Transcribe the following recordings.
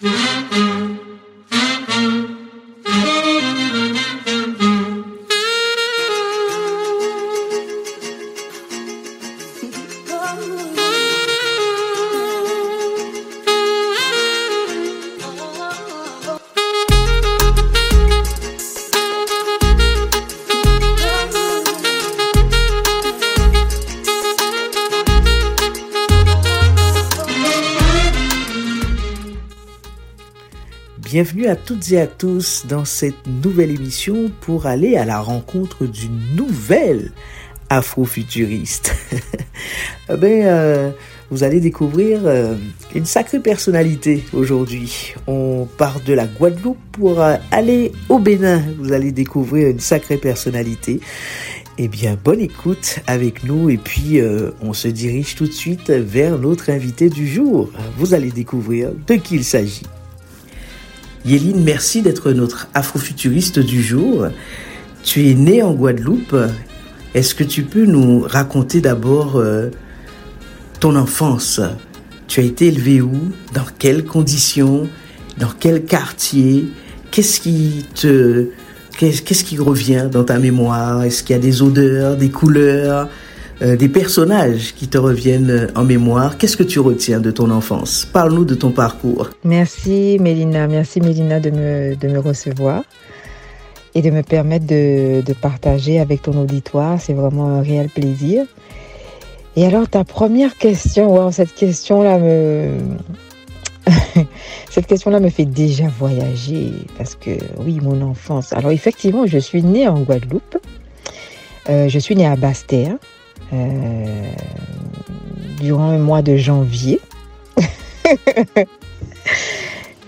Mm-hmm. Bienvenue à toutes et à tous dans cette nouvelle émission pour aller à la rencontre d'une nouvelle afrofuturiste. eh ben, euh, vous allez découvrir euh, une sacrée personnalité aujourd'hui. On part de la Guadeloupe pour euh, aller au Bénin. Vous allez découvrir une sacrée personnalité. Eh bien, bonne écoute avec nous et puis on se dirige tout de suite vers notre invité du jour. Vous allez découvrir de qui il s'agit. Yéline, merci d'être notre afrofuturiste du jour. Tu es née en Guadeloupe. Est-ce que tu peux nous raconter d'abord euh, ton enfance? Tu as été élevée où? Dans quelles conditions? Dans quel quartier? Qu'est-ce qui te qu'est-ce qui revient dans ta mémoire? Est-ce qu'il y a des odeurs, des couleurs? Euh, des personnages qui te reviennent euh, en mémoire. Qu'est-ce que tu retiens de ton enfance? Parle-nous de ton parcours. Merci Mélina, merci Mélina de me, de me recevoir et de me permettre de, de partager avec ton auditoire. C'est vraiment un réel plaisir. Et alors ta première question, cette question-là me... cette question-là me fait déjà voyager parce que oui, mon enfance. Alors effectivement, je suis née en Guadeloupe. Euh, je suis née à euh, durant le mois de janvier.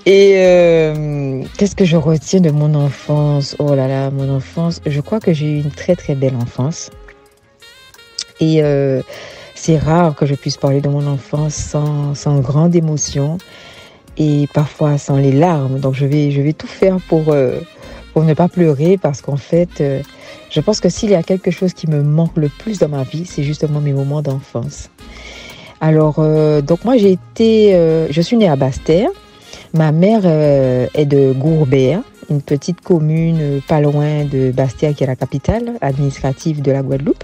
Et euh, qu'est-ce que je retiens de mon enfance? Oh là là, mon enfance, je crois que j'ai eu une très très belle enfance. Et euh, c'est rare que je puisse parler de mon enfance sans, sans, grande émotion et parfois sans les larmes. Donc je vais, je vais tout faire pour, pour ne pas pleurer parce qu'en fait, je pense que s'il y a quelque chose qui me manque le plus dans ma vie, c'est justement mes moments d'enfance. Alors, euh, donc moi j'ai été, euh, je suis née à Basse-Terre. Ma mère euh, est de Gourbert, une petite commune pas loin de Basse-Terre qui est la capitale administrative de la Guadeloupe.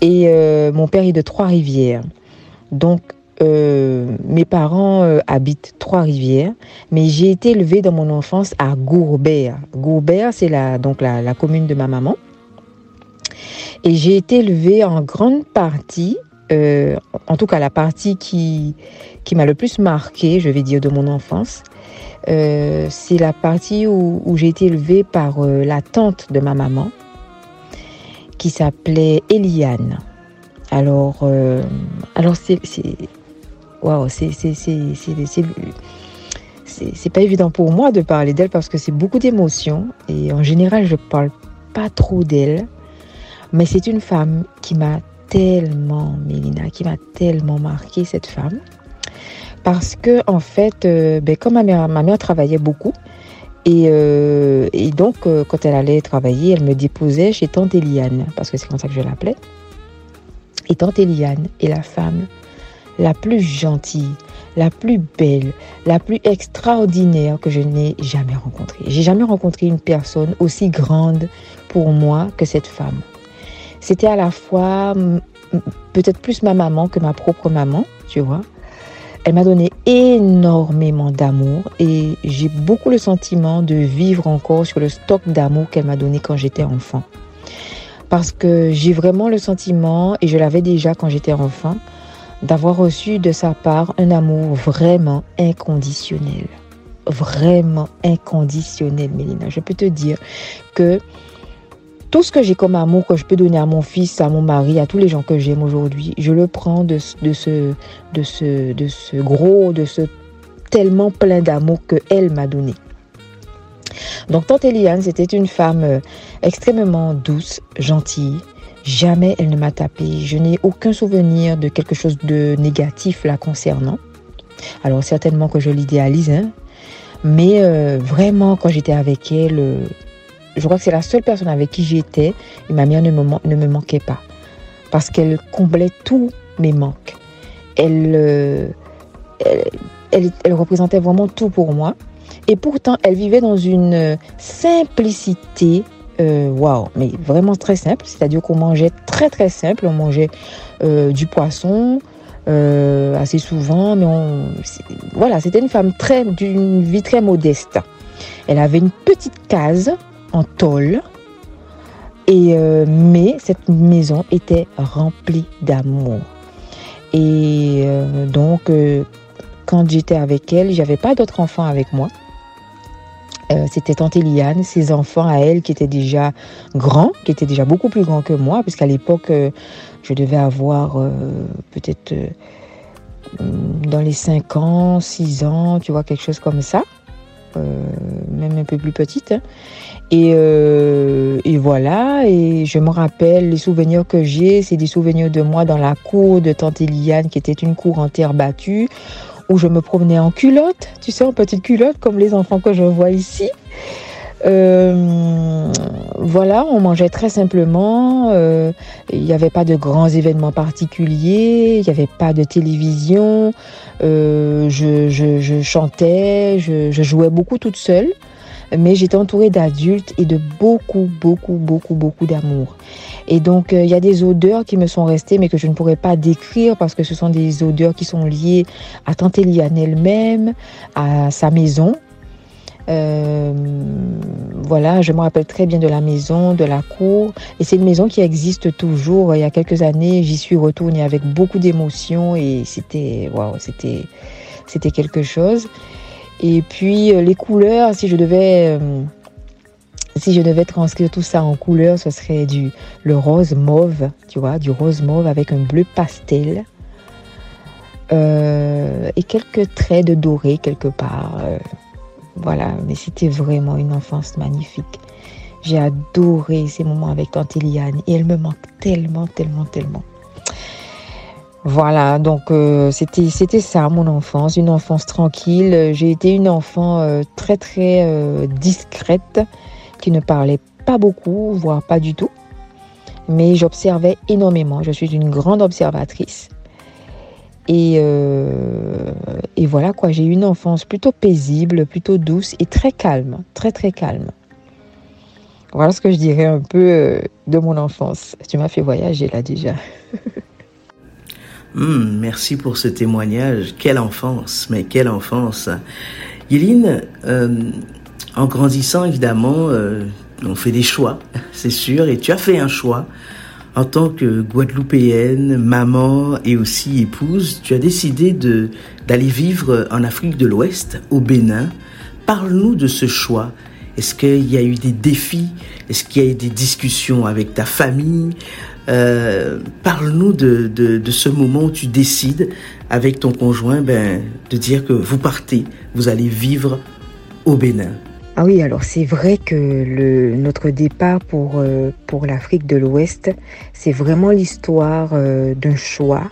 Et mon père est de Trois-Rivières. Donc mes parents habitent Trois-Rivières, mais j'ai été élevée dans mon enfance à Gourbert. Gourbert, c'est la, donc la, commune de ma maman. Et j'ai été élevée en grande partie, euh, en tout cas la partie qui, m'a le plus marqué, je vais dire, de mon enfance, euh, c'est la partie où, j'ai été élevée par euh, la tante de ma maman, qui s'appelait Eliane. Alors, euh, alors c'est, waouh, c'est, pas évident pour moi de parler d'elle parce que c'est beaucoup d'émotions et en général je parle pas trop d'elle mais c'est une femme qui m'a tellement, Mélina, qui m'a tellement marqué cette femme. Parce que, en fait, euh, ben, comme ma mère, travaillait beaucoup, et, euh, donc, euh, quand elle allait travailler, elle me déposait chez Tante Eliane, parce que c'est comme ça que je l'appelais. Et Tante Eliane est la femme la plus gentille, la plus belle, la plus extraordinaire que je n'ai jamais rencontrée. J'ai jamais rencontré une personne aussi grande pour moi que cette femme. C'était à la fois peut-être plus ma maman que ma propre maman, tu vois. Elle m'a donné énormément d'amour et j'ai beaucoup le sentiment de vivre encore sur le stock d'amour qu'elle m'a donné quand j'étais enfant. Parce que j'ai vraiment le sentiment, et je l'avais déjà quand j'étais enfant, d'avoir reçu de sa part un amour vraiment inconditionnel. Vraiment inconditionnel, Mélina. Je peux te dire que tout ce que j'ai comme amour que je peux donner à mon fils, à mon mari, à tous les gens que j'aime aujourd'hui, je le prends de, ce, ce, gros, de ce tellement plein d'amour que elle m'a donné. Donc tante Eliane, c'était une femme euh, extrêmement douce, gentille. Jamais elle ne m'a tapé. Je n'ai aucun souvenir de quelque chose de négatif la concernant. Alors certainement que je l'idéalise, hein. mais euh, vraiment quand j'étais avec elle, euh, je crois que c'est la seule personne avec qui j'étais et ma mère ne me, manquait pas. Parce qu'elle comblait tous mes manques. Euh, elle, elle, elle représentait vraiment tout pour moi. Et pourtant, elle vivait dans une simplicité euh, waouh, mais vraiment très simple. C'est-à-dire qu'on mangeait très très simple. On mangeait euh, du poisson euh, assez souvent, mais on, voilà, c'était une femme très d'une vie très modeste. Elle avait une petite case en tôle, et mais cette maison était remplie d'amour. Et donc, quand j'étais avec elle, j'avais pas d'autres enfants avec moi. Euh, c'était tante Eliane, ses enfants à elle qui étaient déjà grands, qui étaient déjà beaucoup plus grands que moi, puisqu'à l'époque, euh, je devais avoir euh, peut-être dans les 5 ans, 6 ans, tu vois, quelque chose comme ça, même un peu plus petite. Hein. Et, et, voilà, et je me rappelle les souvenirs que j'ai, c'est des souvenirs de moi dans la cour de tante Eliane, qui était une cour en terre battue, où je me promenais en culotte, tu sais, en petite culotte, comme les enfants que je vois ici. Euh, voilà, on mangeait très simplement. Euh, il n'y avait pas de grands événements particuliers. Il n'y avait pas de télévision. Euh, je, chantais, je, je, jouais beaucoup toute seule. Mais j'étais entourée d'adultes et de beaucoup, beaucoup, beaucoup, beaucoup d'amour. Et donc, euh, il y a des odeurs qui me sont restées, mais que je ne pourrais pas décrire parce que ce sont des odeurs qui sont liées à Tante elle-même, à sa maison. Euh, voilà, je me rappelle très bien de la maison, de la cour. Et c'est une maison qui existe toujours. Il y a quelques années, j'y suis retournée avec beaucoup d'émotion et c'était, waouh, c'était, c'était quelque chose. Et puis euh, les couleurs, si je devais si je devais transcrire tout ça en couleur, ce serait du le rose mauve, tu vois, du rose mauve avec un bleu pastel euh, et quelques traits de doré quelque part. Euh, voilà, mais c'était vraiment une enfance magnifique. J'ai adoré ces moments avec Tante et elle me manque tellement, tellement, tellement. Voilà, donc euh, c'était ça mon enfance, une enfance tranquille. J'ai été une enfant très très discrète qui ne parlait pas beaucoup, voire pas du tout. Mais j'observais énormément. Je suis une grande observatrice. Et, euh, et voilà quoi, j'ai eu une enfance plutôt paisible, plutôt douce et très calme, très très calme. Voilà ce que je dirais un peu euh, de mon enfance. Tu m'as fait voyager là déjà. Hmm, merci pour ce témoignage. Quelle enfance, mais quelle enfance. Yéline, euh, en grandissant, évidemment, euh, on fait des choix, c'est sûr, et tu as fait un choix. En tant que Guadeloupéenne, maman et aussi épouse, tu as décidé de d'aller vivre en Afrique de l'Ouest, au Bénin. Parle-nous de ce choix. Est-ce qu'il y a eu des défis? Est-ce qu'il y a eu des discussions avec ta famille? Euh, Parle-nous de, ce moment où tu décides avec ton conjoint ben, de dire que vous partez, vous allez vivre au Bénin. Ah oui, alors c'est vrai que notre départ pour, euh, pour l'Afrique de l'Ouest, c'est vraiment l'histoire euh, d'un choix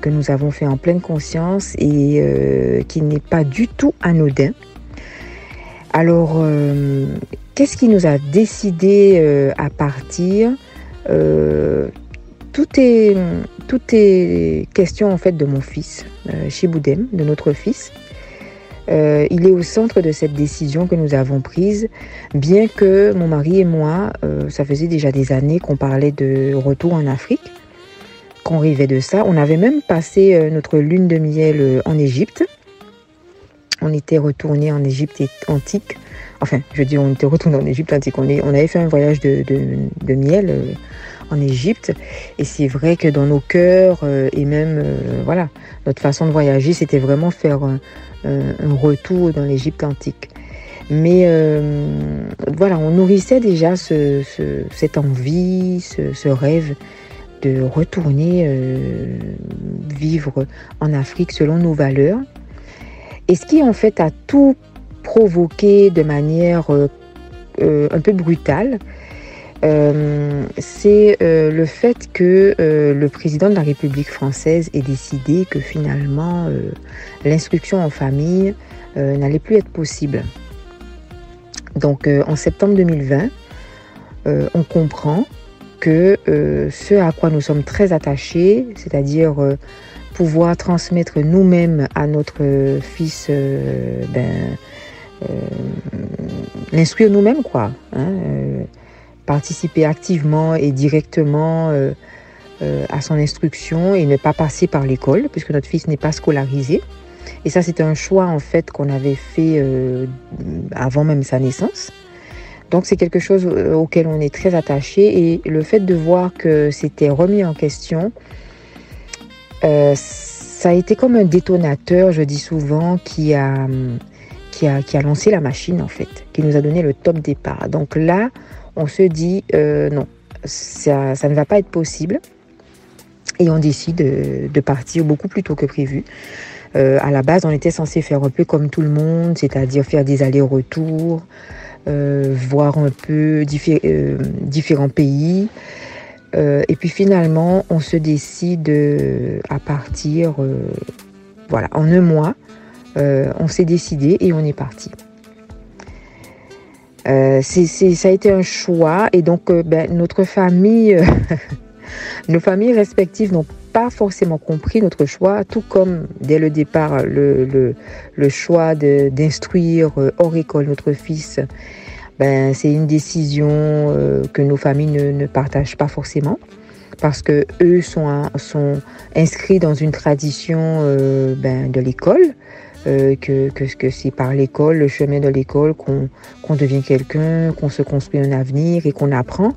que nous avons fait en pleine conscience et qui n'est pas du tout anodin. Alors, qu'est-ce qui nous a décidé à partir? Tout est, tout est question en fait de mon fils, Chiboudem, de notre fils. Euh, il est au centre de cette décision que nous avons prise, bien que mon mari et moi, euh, ça faisait déjà des années qu'on parlait de retour en Afrique, qu'on rêvait de ça. On avait même passé euh, notre lune de miel en Égypte. On était retourné en Égypte antique. Enfin, je dis on était retourné en Égypte antique. On, est, on avait fait un voyage de, de, miel en Égypte. Et c'est vrai que dans nos cœurs et même, voilà, notre façon de voyager, c'était vraiment faire euh, un retour dans l'Égypte antique. Mais euh, voilà, on nourrissait déjà ce, cette envie, ce, rêve de retourner euh, vivre en Afrique selon nos valeurs. Et ce qui en fait a tout provoqué de manière un peu brutale, euh, c'est euh, le fait que euh, le président de la République française ait décidé que finalement l'instruction en famille n'allait plus être possible. Donc en septembre 2020, on comprend que ce à quoi nous sommes très attachés, c'est-à-dire pouvoir transmettre nous-mêmes à notre fils, ben, l'instruire nous-mêmes, quoi. Hein, participer activement et directement à son instruction et ne pas passer par l'école, puisque notre fils n'est pas scolarisé. Et ça, c'était un choix en fait qu'on avait fait euh, avant même sa naissance. Donc c'est quelque chose euh, auquel on est très attaché et le fait de voir que c'était remis en question, euh, ça a été comme un détonateur, je dis souvent, qui a, qui a, qui a lancé la machine en fait, qui nous a donné le top départ. Donc là, on se dit non, ça, ça, ne va pas être possible et on décide de partir beaucoup plus tôt que prévu. Euh, à la base, on était censé faire un peu comme tout le monde, c'est-à-dire faire des allers-retours, euh, voir un peu euh, différents pays. et puis finalement, on se décide à partir, voilà, en un mois, on s'est décidé et on est parti. ça a été un choix et donc ben, notre famille, nos familles respectives n'ont pas forcément compris notre choix, tout comme dès le départ le, choix d'instruire euh, hors école notre fils. Ben, c'est une décision euh, que nos familles ne, partagent pas forcément parce que eux sont, inscrits dans une tradition euh, ben, de l'école. Que, que, que c'est par l'école, le chemin de l'école, qu'on devient quelqu'un, qu'on se construit un avenir et qu'on apprend.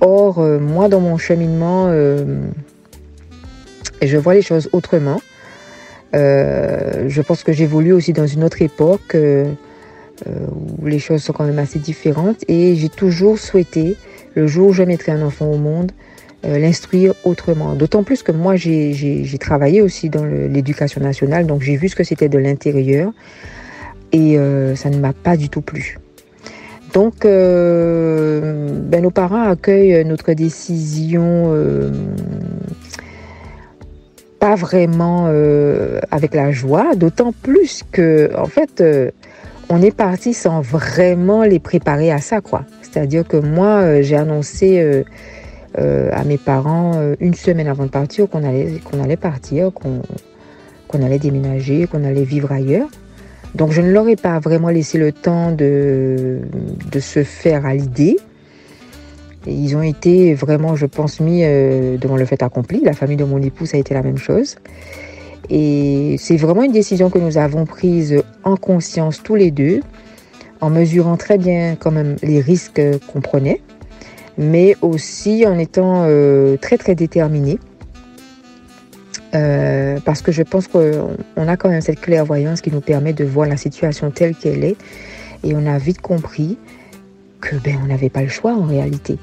Or, moi, dans mon cheminement, et je vois les choses autrement. Euh, je pense que j'évolue aussi dans une autre époque euh, euh, où les choses sont quand même assez différentes et j'ai toujours souhaité, le jour où je mettrai un enfant au monde, l'instruire autrement. D'autant plus que moi, j'ai travaillé aussi dans l'éducation nationale, donc j'ai vu ce que c'était de l'intérieur et ça ne m'a pas du tout plu. Donc, ben, nos parents accueillent notre décision pas vraiment euh, avec la joie, d'autant plus que, en fait, euh, on est parti sans vraiment les préparer à ça, quoi. C'est-à-dire que moi, euh, j'ai annoncé à mes parents une semaine avant de partir qu'on allait, qu'on allait partir, qu'on qu'on allait déménager, qu'on allait vivre ailleurs. Donc, je ne leur ai pas vraiment laissé le temps de, de se faire à l'idée ils ont été vraiment, je pense, mis euh, devant le fait accompli. La famille de mon époux, ça a été la même chose. Et c'est vraiment une décision que nous avons prise en conscience tous les deux, en mesurant très bien quand même les risques qu'on prenait, mais aussi en étant euh, très très déterminés. Euh, parce que je pense qu'on a quand même cette clairvoyance qui nous permet de voir la situation telle qu'elle est. Et on a vite compris que ben on n'avait pas le choix en réalité.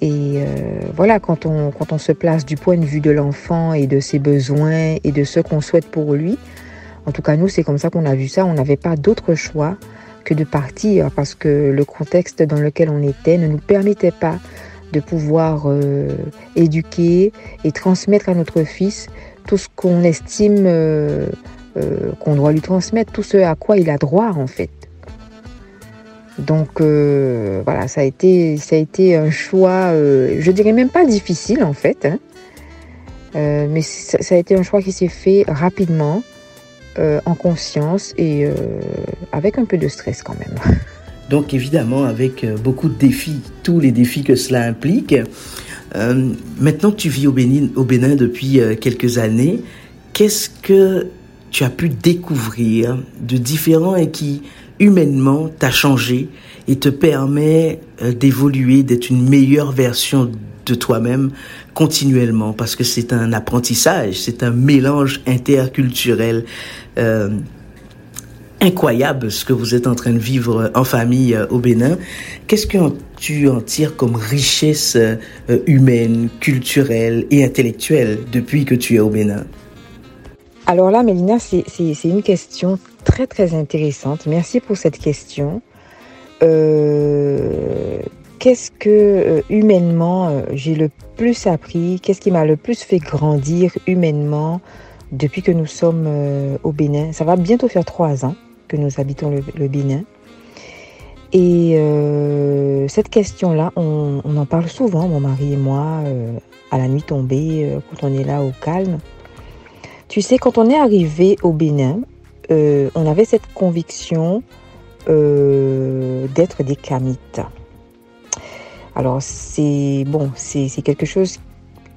Et euh, voilà, quand on, quand on se place du point de vue de l'enfant et de ses besoins et de ce qu'on souhaite pour lui, en tout cas nous c'est comme ça qu'on a vu ça, on n'avait pas d'autre choix que de partir parce que le contexte dans lequel on était ne nous permettait pas de pouvoir euh, éduquer et transmettre à notre fils tout ce qu'on estime euh, qu'on doit lui transmettre, tout ce à quoi il a droit en fait. Donc euh, voilà, ça a été, ça a été un choix, euh, je dirais même pas difficile en fait, hein. euh, mais ça, a été un choix qui s'est fait rapidement, en conscience et avec un peu de stress quand même. Donc évidemment avec beaucoup de défis, tous les défis que cela implique. maintenant que tu vis au Bénin, au Bénin depuis quelques années, qu'est-ce que tu as pu découvrir de différent et qui humainement t'a changé et te permet euh, d'évoluer, d'être une meilleure version de toi-même continuellement parce que c'est un apprentissage, c'est un mélange interculturel euh, incroyable ce que vous êtes en train de vivre en famille euh, au Bénin. Qu'est-ce que tu en tires comme richesse humaine, culturelle et intellectuelle depuis que tu es au Bénin? Alors là, Mélina, c'est une question très très intéressante. Merci pour cette question. Euh, qu'est-ce que euh, humainement euh, j'ai le plus appris Qu'est-ce qui m'a le plus fait grandir humainement depuis que nous sommes au Bénin? Ça va bientôt faire trois ans que nous habitons le, Bénin. Et cette question-là, on, en parle souvent, mon mari et moi, à la nuit tombée, quand on est là au calme. Tu sais, quand on est arrivé au Bénin, euh, on avait cette conviction euh, d'être des kamites. Alors c'est bon, c'est quelque chose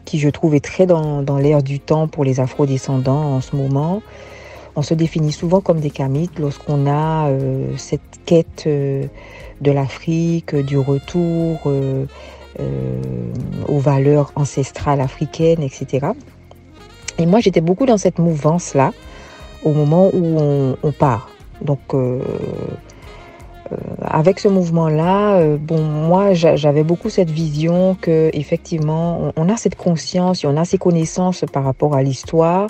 qui je trouve est très dans, dans l'air du temps pour les afro-descendants en ce moment. On se définit souvent comme des kamites lorsqu'on a euh, cette quête euh, de l'Afrique, du retour euh, aux valeurs ancestrales africaines, etc. Et moi, j'étais beaucoup dans cette mouvance-là au moment où on, on part. Donc, avec ce mouvement-là, euh, bon, moi, j'avais beaucoup cette vision que, effectivement, on, a cette conscience et on a ces connaissances par rapport à l'histoire.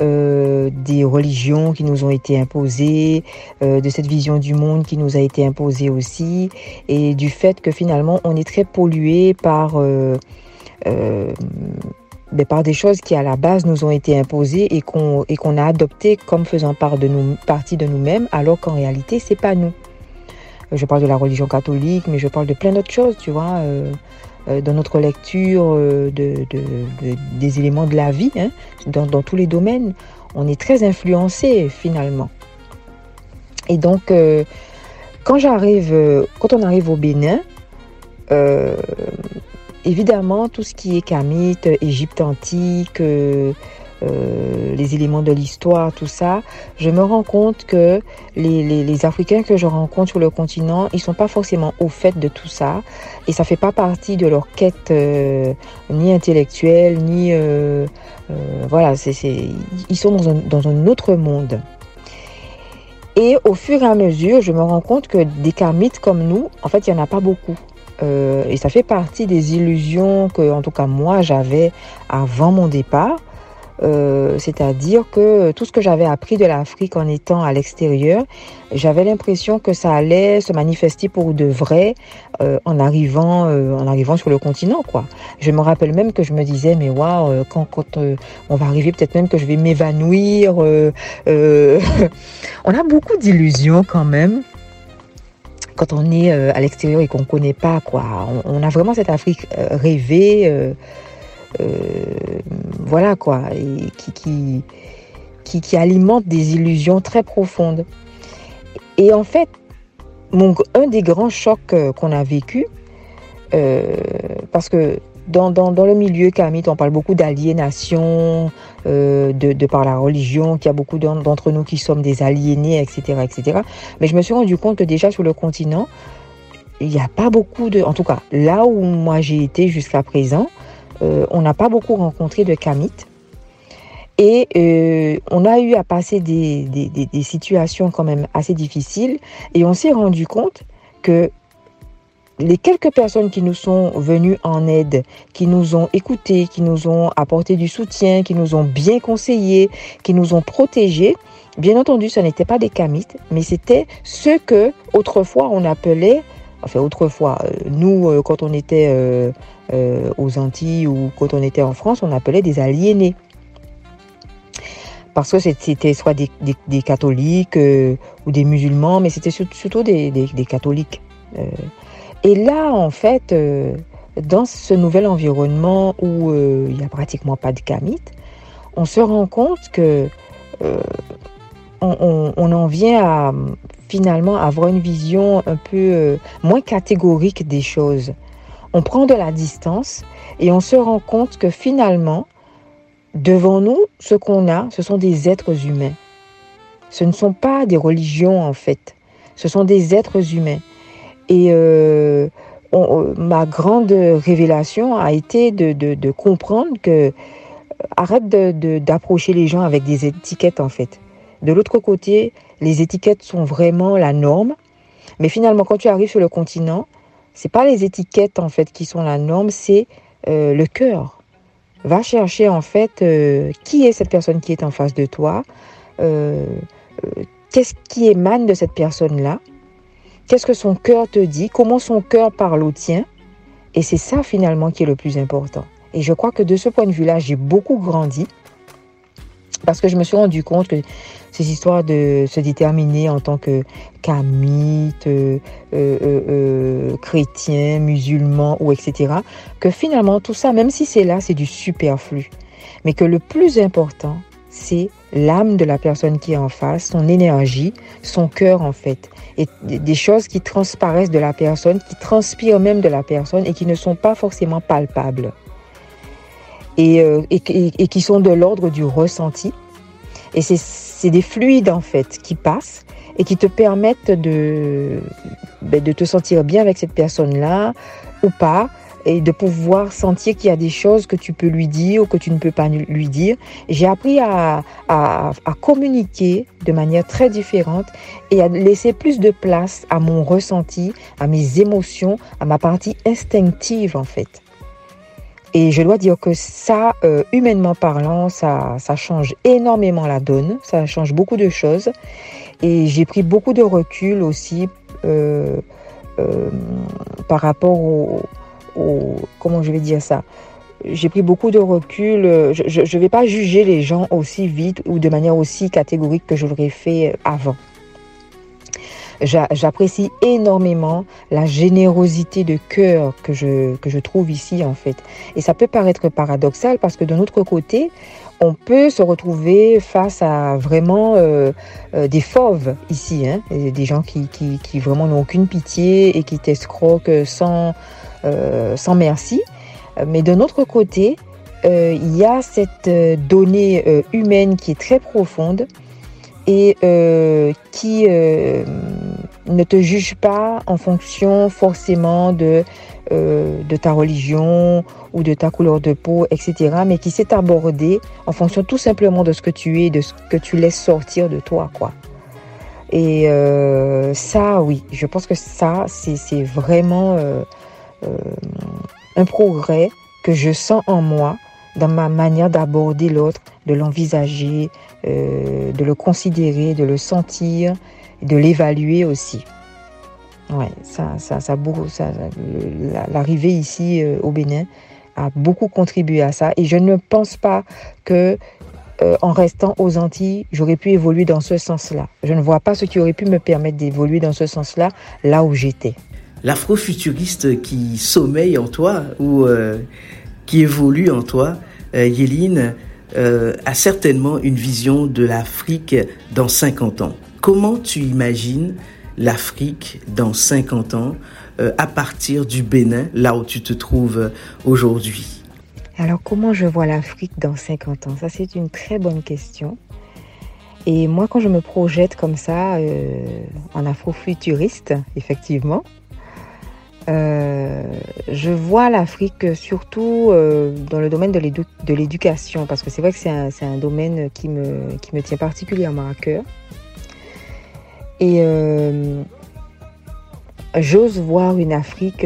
Euh, des religions qui nous ont été imposées, de cette vision du monde qui nous a été imposée aussi, et du fait que finalement on est très pollué par ben, par des choses qui à la base nous ont été imposées et qu'on qu'on a adoptées comme faisant partie de nous-mêmes, alors qu'en réalité c'est pas nous. Je parle de la religion catholique, mais je parle de plein d'autres choses, tu vois, euh, euh, dans notre lecture euh, de, des éléments de la vie, hein, dans, tous les domaines. On est très influencé finalement. Et donc, quand j'arrive, quand on arrive au Bénin, évidemment, tout ce qui est kamite, Égypte antique, euh, les éléments de l'histoire, tout ça, je me rends compte que les, Africains que je rencontre sur le continent, ils sont pas forcément au fait de tout ça et ça fait pas partie de leur quête euh, ni intellectuelle ni euh, voilà, ils sont dans un, autre monde. Et au fur et à mesure, je me rends compte que des kamites comme nous, en fait, il n'y en a pas beaucoup. et ça fait partie des illusions que, en tout cas, moi, j'avais avant mon départ. Euh, c'est-à-dire que tout ce que j'avais appris de l'Afrique en étant à l'extérieur, j'avais l'impression que ça allait se manifester pour de vrai euh, en arrivant euh, en arrivant sur le continent quoi. Je me rappelle même que je me disais mais waouh quand on va arriver peut-être même que je vais m'évanouir. on a beaucoup d'illusions quand même quand on est à l'extérieur et qu'on connaît pas quoi. On, a vraiment cette Afrique rêvée voilà quoi, qui, qui, qui, alimente des illusions très profondes. Et en fait, mon, un des grands chocs euh, qu'on a vécu, euh, parce que dans, dans, dans, le milieu kamite, on parle beaucoup d'aliénation, de, de, par la religion, qu'il y a beaucoup d'entre nous qui sommes des aliénés, etc., etc. Mais je me suis rendu compte que déjà sur le continent, il n'y a pas beaucoup de... En tout cas, là où moi j'ai été jusqu'à présent, euh, on n'a pas beaucoup rencontré de kamites. Et euh, on a eu à passer des, situations quand même assez difficiles. Et on s'est rendu compte que les quelques personnes qui nous sont venues en aide, qui nous ont écoutés, qui nous ont apporté du soutien, qui nous ont bien conseillés, qui nous ont protégés, bien entendu, ce n'était pas des kamites, mais c'était ceux que autrefois on appelait enfin autrefois, euh, nous, euh, quand on était euh, aux Antilles ou quand on était en France, on appelait des aliénés. Parce que c'était soit des, catholiques ou des musulmans, mais c'était surtout des, catholiques. et là, en fait, dans ce nouvel environnement où il n'y a pratiquement pas de kamites, on se rend compte que on, en vient à finalement avoir une vision un peu euh, moins catégorique des choses. On prend de la distance et on se rend compte que finalement, devant nous, ce qu'on a, ce sont des êtres humains. Ce ne sont pas des religions en fait. Ce sont des êtres humains. Et euh, ma grande révélation a été de, comprendre que arrête d'approcher les gens avec des étiquettes en fait. De l'autre côté, les étiquettes sont vraiment la norme. Mais finalement, quand tu arrives sur le continent, c'est pas les étiquettes en fait qui sont la norme, c'est euh, le cœur. Va chercher en fait euh, qui est cette personne qui est en face de toi, euh, qu'est-ce qui émane de cette personne-là, qu'est-ce que son cœur te dit, comment son cœur parle au tien. Et c'est ça finalement qui est le plus important. Et je crois que de ce point de vue-là, j'ai beaucoup grandi parce que je me suis rendu compte que ces histoires de se déterminer en tant que kamite, euh, euh, euh, chrétien, musulman ou etc., que finalement tout ça, même si c'est là, c'est du superflu. Mais que le plus important, c'est l'âme de la personne qui est en face, son énergie, son cœur en fait. Et des choses qui transparaissent de la personne, qui transpirent même de la personne et qui ne sont pas forcément palpables. Et, euh, et, qui sont de l'ordre du ressenti. Et c'est des fluides en fait qui passent et qui te permettent de, ben, de te sentir bien avec cette personne-là ou pas, et de pouvoir sentir qu'il y a des choses que tu peux lui dire ou que tu ne peux pas lui dire. J'ai appris à, à, à, communiquer de manière très différente et à laisser plus de place à mon ressenti, à mes émotions, à ma partie instinctive en fait. Et je dois dire que ça, euh, humainement parlant, ça, ça change énormément la donne, ça change beaucoup de choses. Et j'ai pris beaucoup de recul aussi euh, euh, par rapport au, comment je vais dire ça? J'ai pris beaucoup de recul. Je ne vais pas juger les gens aussi vite ou de manière aussi catégorique que je l'aurais fait avant. J'apprécie énormément la générosité de cœur que je, que je trouve ici en fait. Et ça peut paraître paradoxal parce que de notre côté, on peut se retrouver face à vraiment euh, euh, des fauves ici, hein, des gens qui, qui, qui vraiment n'ont aucune pitié et qui t'escroquent sans, euh, sans merci. Mais de notre côté, il y a cette donnée humaine qui est très profonde et qui ne te juge pas en fonction forcément de, de ta religion ou de ta couleur de peau, etc., mais qui s'est abordé en fonction tout simplement de ce que tu es, de ce que tu laisses sortir de toi, quoi. Et ça, oui, je pense que ça, c'est vraiment euh, un progrès que je sens en moi dans ma manière d'aborder l'autre, de l'envisager, euh, de le considérer, de le sentir, de l'évaluer aussi. Ouais, ça, ça, ça, ça l'arrivée ici euh, au Bénin a beaucoup contribué à ça. Et je ne pense pas que en restant aux Antilles, j'aurais pu évoluer dans ce sens-là. Je ne vois pas ce qui aurait pu me permettre d'évoluer dans ce sens-là, là où j'étais l'afrofuturiste qui sommeille en toi ou euh, qui évolue en toi, euh, Yéline, euh, a certainement une vision de l'Afrique dans 50 ans. Comment tu imagines l'Afrique dans 50 ans à partir du Bénin, là où tu te trouves aujourd'hui? Alors comment je vois l'Afrique dans 50 ans? Ça c'est une très bonne question. Et moi quand je me projette comme ça en afrofuturiste, effectivement, euh, je vois l'Afrique surtout euh, dans le domaine de l'éducation, parce que c'est vrai que c'est un, domaine qui me tient particulièrement à cœur. Et euh, j'ose voir une Afrique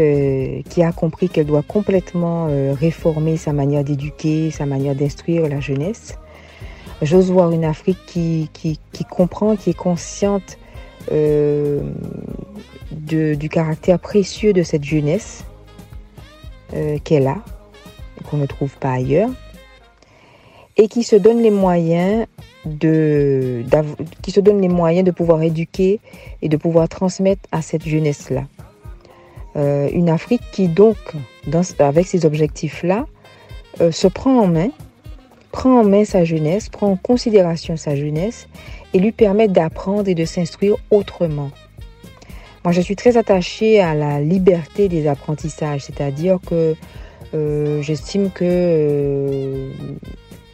qui a compris qu'elle doit complètement réformer sa manière d'éduquer, sa manière d'instruire la jeunesse. J'ose voir une Afrique qui, qui, qui, comprend, qui est consciente du caractère précieux de cette jeunesse euh, qu'elle a, qu'on ne trouve pas ailleurs, et qui se donne les moyens de, qui se donne les moyens de pouvoir éduquer et de pouvoir transmettre à cette jeunesse-là. Euh, une Afrique qui donc, avec ces objectifs-là, euh, se prend en main, prend en main sa jeunesse, prend en considération sa jeunesse et lui permet d'apprendre et de s'instruire autrement. Moi, je suis très attachée à la liberté des apprentissages, c'est-à-dire que euh, j'estime que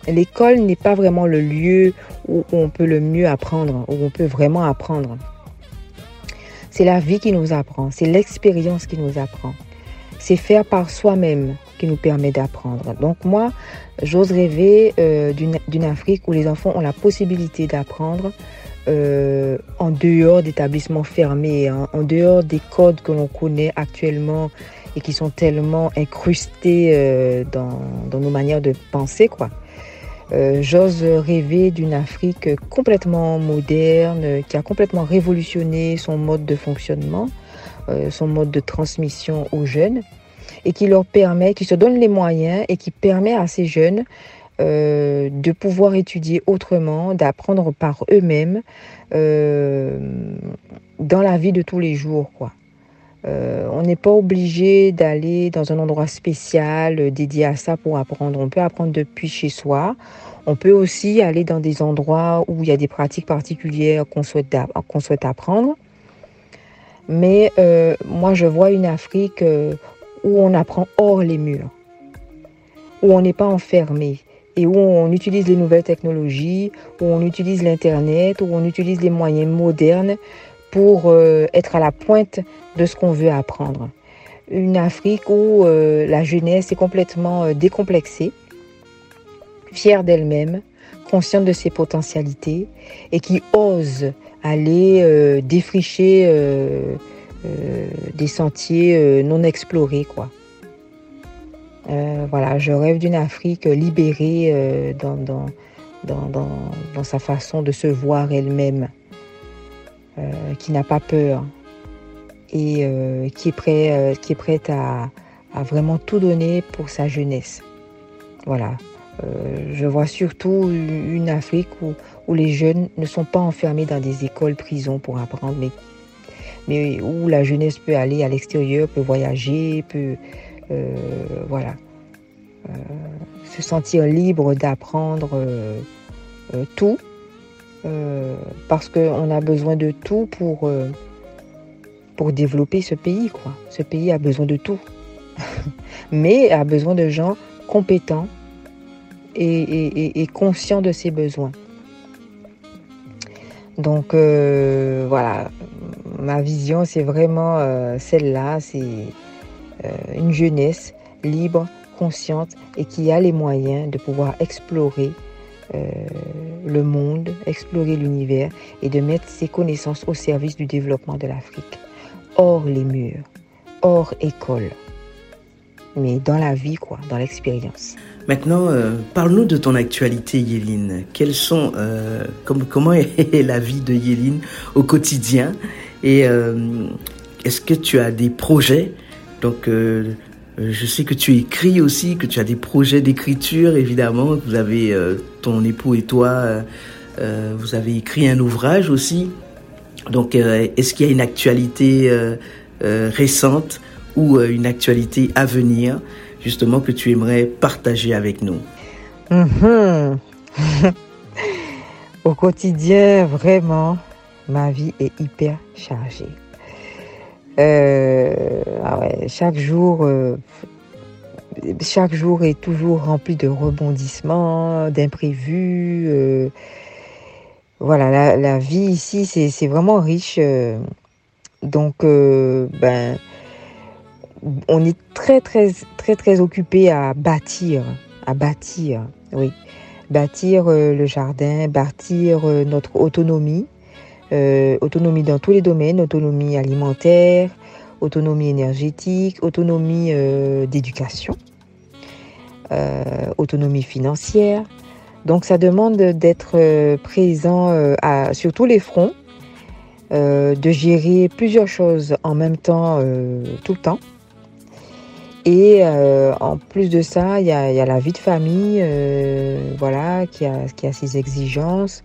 l'école n'est pas vraiment le lieu où on peut le mieux apprendre, où on peut vraiment apprendre. C'est la vie qui nous apprend, c'est l'expérience qui nous apprend. C'est faire par soi-même qui nous permet d'apprendre. Donc moi, j'ose rêver euh, d'une Afrique où les enfants ont la possibilité d'apprendre euh, en dehors d'établissements fermés, hein, en dehors des codes que l'on connaît actuellement et qui sont tellement incrustés euh, dans, nos manières de penser. Euh, J'ose rêver d'une Afrique complètement moderne, qui a complètement révolutionné son mode de fonctionnement, euh, son mode de transmission aux jeunes, et qui leur permet, qui se donne les moyens et qui permet à ces jeunes euh, de pouvoir étudier autrement, d'apprendre par eux-mêmes dans la vie de tous les jours. Quoi. Euh, on n'est pas obligé d'aller dans un endroit spécial dédié à ça pour apprendre. On peut apprendre depuis chez soi. On peut aussi aller dans des endroits où il y a des pratiques particulières qu'on souhaite, souhaite apprendre. Mais euh, moi, je vois une Afrique euh, où on apprend hors les murs, où on n'est pas enfermé et où on utilise les nouvelles technologies, où on utilise l'Internet, où on utilise les moyens modernes pour euh, être à la pointe de ce qu'on veut apprendre. Une Afrique où la jeunesse est complètement décomplexée, fière d'elle-même, consciente de ses potentialités et qui ose aller euh, défricher euh, euh, des sentiers non explorés, quoi. voilà, je rêve d'une Afrique libérée dans, dans, dans, dans, sa façon de se voir elle-même, qui n'a pas peur et qui, est prêt, qui est prête à, vraiment tout donner pour sa jeunesse. Voilà, euh, je vois surtout une Afrique où, les jeunes ne sont pas enfermés dans des écoles prisons pour apprendre, mais, mais où la jeunesse peut aller à l'extérieur, peut voyager, peut euh, voilà, euh, se sentir libre d'apprendre tout, parce qu'on a besoin de tout pour, pour développer ce pays. Quoi. Ce pays a besoin de tout, mais a besoin de gens compétents et, conscient de ses besoins. Donc euh, voilà, ma vision c'est vraiment euh, celle-là, c'est euh, une jeunesse libre, consciente et qui a les moyens de pouvoir explorer le monde, explorer l'univers et de mettre ses connaissances au service du développement de l'Afrique, hors les murs, hors école mais dans la vie, quoi, dans l'expérience. Maintenant, euh, parle-nous de ton actualité, Yéline. Quelles sont, euh, comment est la vie de Yéline au quotidien? Et euh, est-ce que tu as des projets? Donc, je sais que tu écris aussi, que tu as des projets d'écriture, évidemment. Vous avez, ton époux et toi, vous avez écrit un ouvrage aussi. Donc, est-ce qu'il y a une actualité récente ou euh, une actualité à venir, justement, que tu aimerais partager avec nous? Mhm. Au quotidien, vraiment, ma vie est hyper chargée. Euh, ah chaque jour, euh, chaque jour est toujours rempli de rebondissements, d'imprévus. voilà, la, la, vie ici, c'est vraiment riche. donc, ben, on est très très très très occupé à bâtir, à bâtir, oui, bâtir euh, le jardin, bâtir euh, notre autonomie, euh, autonomie dans tous les domaines, autonomie alimentaire, autonomie énergétique, autonomie d'éducation, autonomie financière. Donc ça demande d'être présent sur tous les fronts, de gérer plusieurs choses en même temps, tout le temps. Et euh, en plus de ça, il y a, la vie de famille, euh, voilà, qui a ses exigences.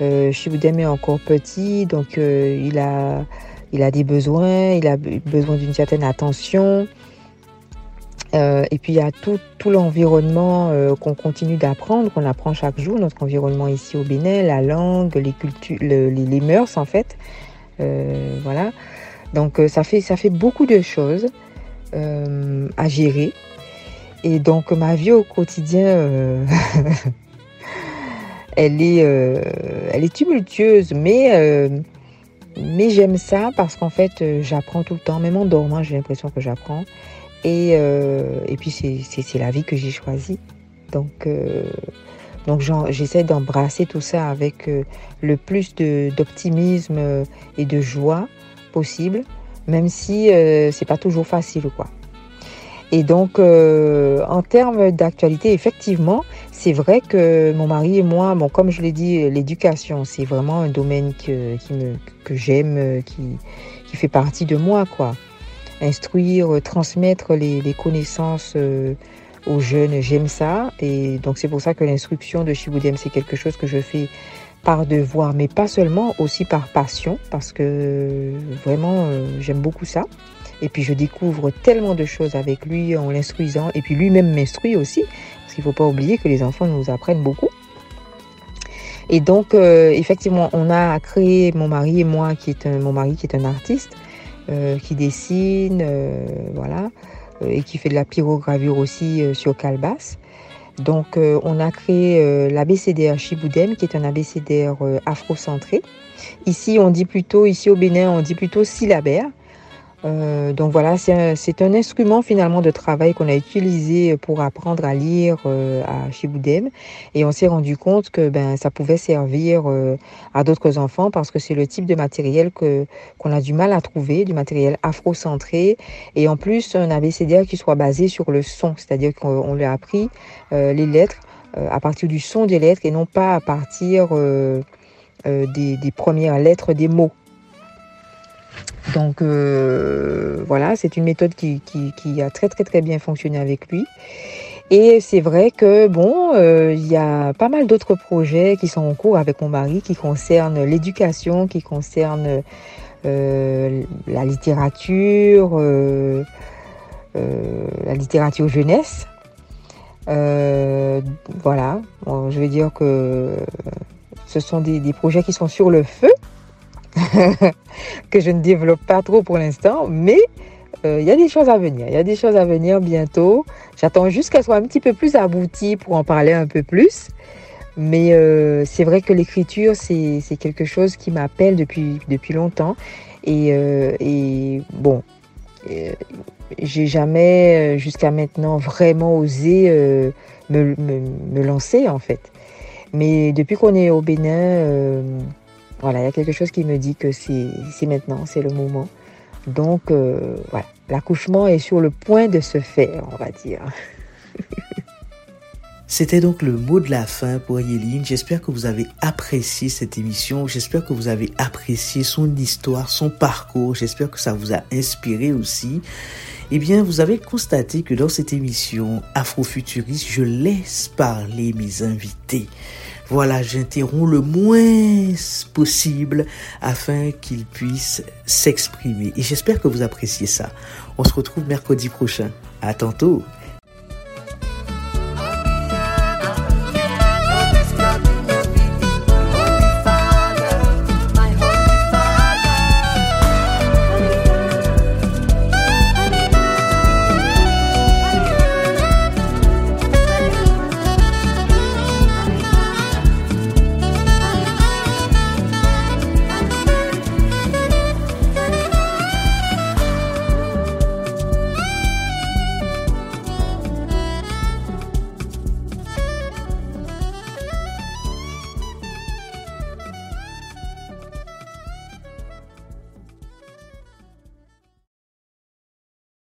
Euh, est encore petit, donc euh, il, a, il a des besoins, il a besoin d'une certaine attention. Euh, et puis il y a tout, tout l'environnement qu'on continue d'apprendre, qu'on apprend chaque jour, notre environnement ici au Bénin, la langue, les cultures, les, les, mœurs en fait. voilà. Donc ça fait, ça fait beaucoup de choses. Euh, à gérer. Et donc ma vie au quotidien, euh, elle, est, euh, elle est tumultueuse, mais, mais j'aime ça parce qu'en fait j'apprends tout le temps, même en dormant j'ai l'impression que j'apprends. Et, et puis c'est la vie que j'ai choisie. Donc, donc j'essaie d'embrasser tout ça avec le plus d'optimisme et de joie possible même si euh, c'est pas toujours facile quoi. Et donc euh, en termes d'actualité, effectivement, c'est vrai que mon mari et moi, bon comme je l'ai dit, l'éducation c'est vraiment un domaine que, que j'aime, qui, qui fait partie de moi quoi. Instruire, transmettre les, les connaissances euh, aux jeunes, j'aime ça. Et donc c'est pour ça que l'instruction de Shiboudem, c'est quelque chose que je fais par devoir, mais pas seulement, aussi par passion, parce que vraiment, euh, j'aime beaucoup ça. Et puis je découvre tellement de choses avec lui en l'instruisant, et puis lui-même m'instruit aussi, qu'il ne faut pas oublier que les enfants nous apprennent beaucoup. Et donc, euh, effectivement, on a créé, mon mari et moi, qui est un, mon mari qui est un artiste, euh, qui dessine, euh, voilà, et qui fait de la pyrogravure aussi sur calebasse. Donc, on a créé l'abécédaire Chiboudem, qui est un abécédaire afrocentré. Ici, on dit plutôt, ici au Bénin, on dit plutôt syllabaire. Euh, donc voilà, c'est un, instrument finalement de travail qu'on a utilisé pour apprendre à lire euh, à Chiboudem et on s'est rendu compte que ben ça pouvait servir euh, à d'autres enfants parce que c'est le type de matériel que qu'on a du mal à trouver, du matériel afrocentré et en plus un abécédaire qui soit basé sur le son, c'est-à-dire qu'on lui a appris les lettres à partir du son des lettres et non pas à partir des, des premières lettres des mots. Donc euh, voilà, c'est une méthode qui, a très très très bien fonctionné avec lui. Et c'est vrai que bon, euh, il y a pas mal d'autres projets qui sont en cours avec mon mari qui concernent l'éducation, qui concernent euh, la littérature, la littérature jeunesse. voilà, je veux dire que ce sont des projets qui sont sur le feu que je ne développe pas trop pour l'instant, mais euh, il y a des choses à venir. Il y a des choses à venir bientôt. J'attends juste qu'elles soient un petit peu plus abouties pour en parler un peu plus. Mais euh, c'est vrai que l'écriture, c'est quelque chose qui m'appelle depuis, depuis longtemps. Et, euh, et bon, j'ai jamais jusqu'à maintenant vraiment osé me, me, lancer en fait. Mais depuis qu'on est au Bénin, voilà, il y a quelque chose qui me dit que c'est maintenant, c'est le moment. Donc, euh, voilà, l'accouchement est sur le point de se faire, on va dire. C'était donc le mot de la fin pour Yéline. J'espère que vous avez apprécié cette émission. J'espère que vous avez apprécié son histoire, son parcours. J'espère que ça vous a inspiré aussi. Eh bien, vous avez constaté que dans cette émission Afrofuturiste, je laisse parler mes invités. Voilà, j'interromps le moins possible afin qu'ils puissent s'exprimer. Et j'espère que vous appréciez ça. On se retrouve mercredi prochain. À tantôt.